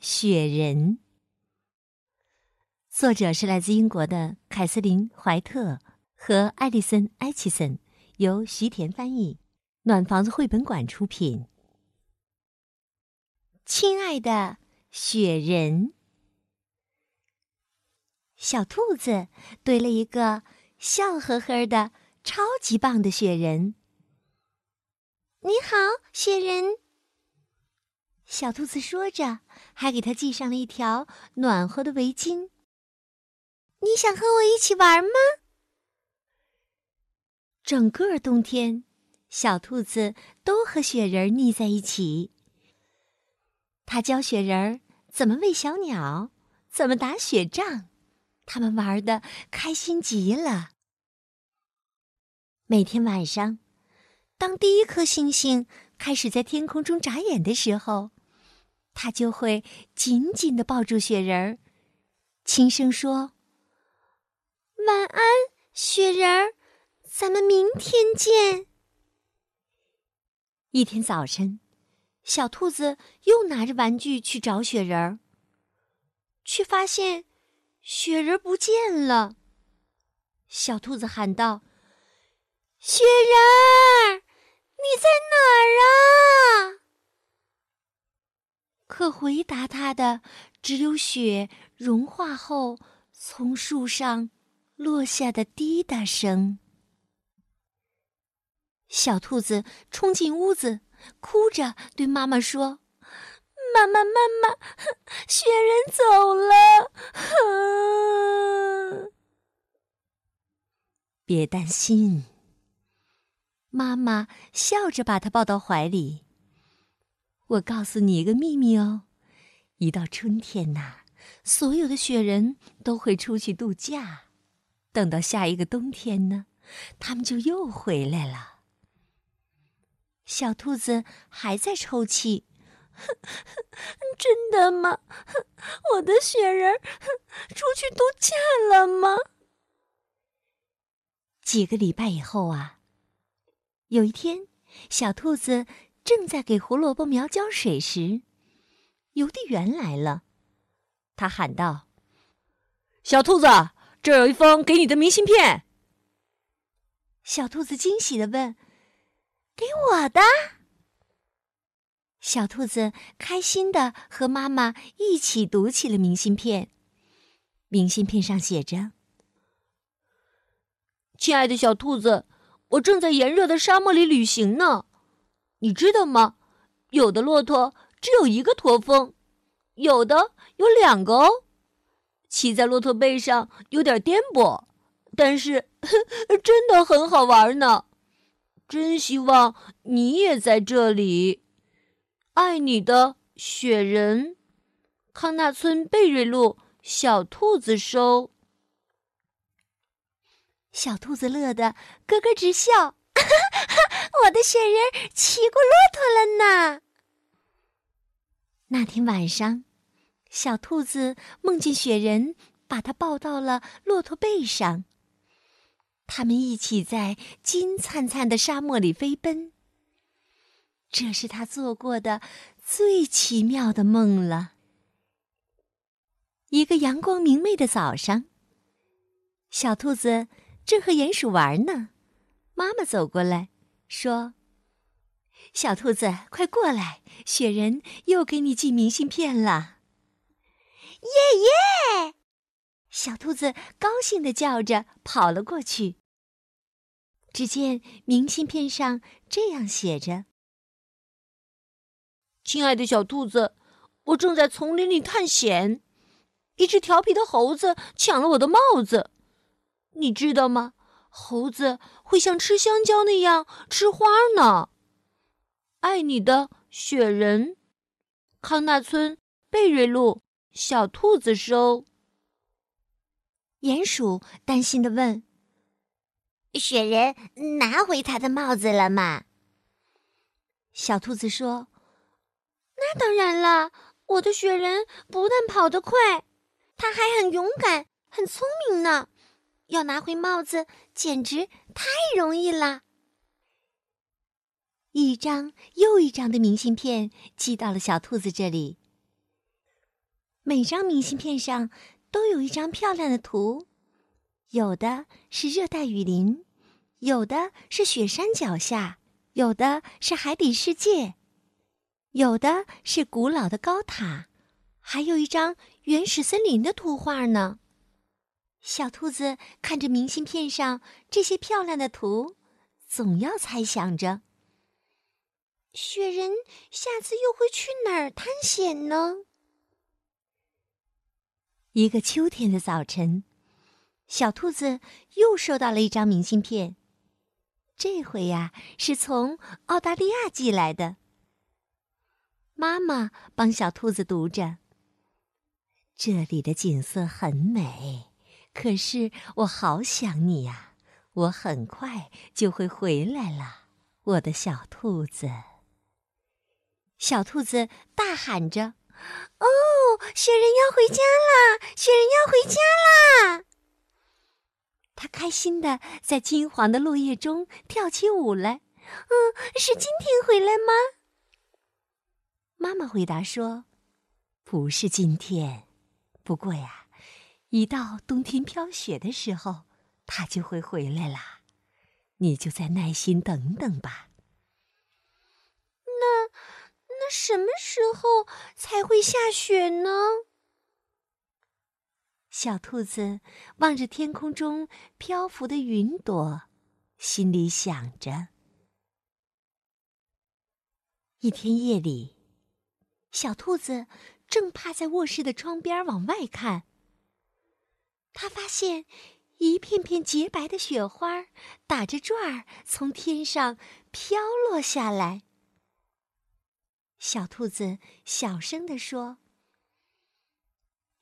雪人》。作者是来自英国的凯瑟琳·怀特和艾丽森·埃奇森，由徐田翻译，暖房子绘本馆出品。亲爱的雪人，小兔子堆了一个笑呵呵的、超级棒的雪人。你好，雪人。小兔子说着，还给他系上了一条暖和的围巾。你想和我一起玩吗？整个冬天，小兔子都和雪人腻在一起。他教雪人怎么喂小鸟，怎么打雪仗，他们玩的开心极了。每天晚上，当第一颗星星开始在天空中眨眼的时候，他就会紧紧的抱住雪人儿，轻声说。晚安，雪人儿，咱们明天见。一天早晨，小兔子又拿着玩具去找雪人儿，却发现雪人不见了。小兔子喊道：“雪人儿，你在哪儿啊？”回答他的只有雪融化后从树上。落下的滴答声。小兔子冲进屋子，哭着对妈妈说：“妈妈，妈妈，雪人走了。”别担心，妈妈笑着把它抱到怀里。我告诉你一个秘密哦，一到春天呐，所有的雪人都会出去度假。等到下一个冬天呢，他们就又回来了。小兔子还在抽泣，真的吗？我的雪人出去度假了吗？几个礼拜以后啊，有一天，小兔子正在给胡萝卜苗浇水时，邮递员来了，他喊道：“小兔子。”这有一封给你的明信片。小兔子惊喜的问：“给我的？”小兔子开心的和妈妈一起读起了明信片。明信片上写着：“亲爱的小兔子，我正在炎热的沙漠里旅行呢。你知道吗？有的骆驼只有一个驼峰，有的有两个哦。”骑在骆驼背上有点颠簸，但是真的很好玩呢。真希望你也在这里。爱你的雪人，康纳村贝瑞路小兔子收。小兔子乐得咯咯直笑，我的雪人骑过骆驼了呢。那天晚上。小兔子梦见雪人把它抱到了骆驼背上，他们一起在金灿灿的沙漠里飞奔。这是他做过的最奇妙的梦了。一个阳光明媚的早上，小兔子正和鼹鼠玩呢，妈妈走过来说：“小兔子，快过来，雪人又给你寄明信片了。”耶耶！小兔子高兴的叫着跑了过去。只见明信片上这样写着：“亲爱的小兔子，我正在丛林里探险，一只调皮的猴子抢了我的帽子。你知道吗？猴子会像吃香蕉那样吃花呢。爱你的雪人，康纳村贝瑞路。”小兔子收。鼹鼠担心的问：“雪人拿回他的帽子了吗？”小兔子说：“那当然了，我的雪人不但跑得快，他还很勇敢、很聪明呢。要拿回帽子，简直太容易了。”一张又一张的明信片寄到了小兔子这里。每张明信片上都有一张漂亮的图，有的是热带雨林，有的是雪山脚下。有的是海底世界，有的是古老的高塔，还有一张原始森林的图画呢。小兔子看着明信片上这些漂亮的图，总要猜想着：雪人下次又会去哪儿探险呢？一个秋天的早晨，小兔子又收到了一张明信片。这回呀，是从澳大利亚寄来的。妈妈帮小兔子读着：“这里的景色很美，可是我好想你呀！我很快就会回来了，我的小兔子。”小兔子大喊着：“哦，雪人要回家啦！雪人要回家啦！”他开心的在金黄的落叶中跳起舞来。嗯，是今天回来吗？妈妈回答说：“不是今天，不过呀，一到冬天飘雪的时候，它就会回来啦。你就再耐心等等吧。”那那什么时候才会下雪呢？小兔子望着天空中漂浮的云朵，心里想着。一天夜里，小兔子正趴在卧室的窗边往外看。他发现一片片洁白的雪花打着转儿从天上飘落下来。小兔子小声地说：“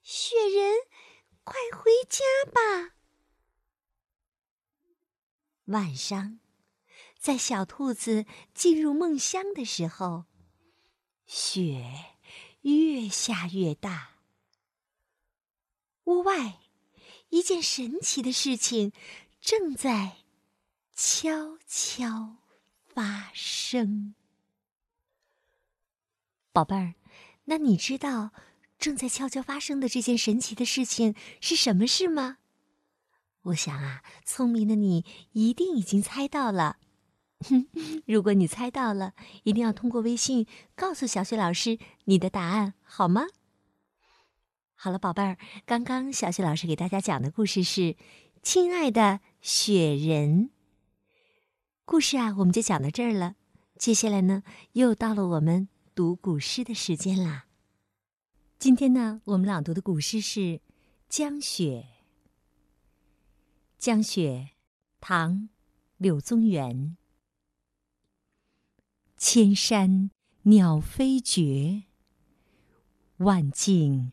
雪人。”快回家吧！晚上，在小兔子进入梦乡的时候，雪越下越大。屋外，一件神奇的事情正在悄悄发生。宝贝儿，那你知道？正在悄悄发生的这件神奇的事情是什么事吗？我想啊，聪明的你一定已经猜到了。如果你猜到了，一定要通过微信告诉小雪老师你的答案，好吗？好了，宝贝儿，刚刚小雪老师给大家讲的故事是《亲爱的雪人》。故事啊，我们就讲到这儿了。接下来呢，又到了我们读古诗的时间啦。今天呢，我们朗读的古诗是《江雪》。江雪，唐·柳宗元。千山鸟飞绝，万径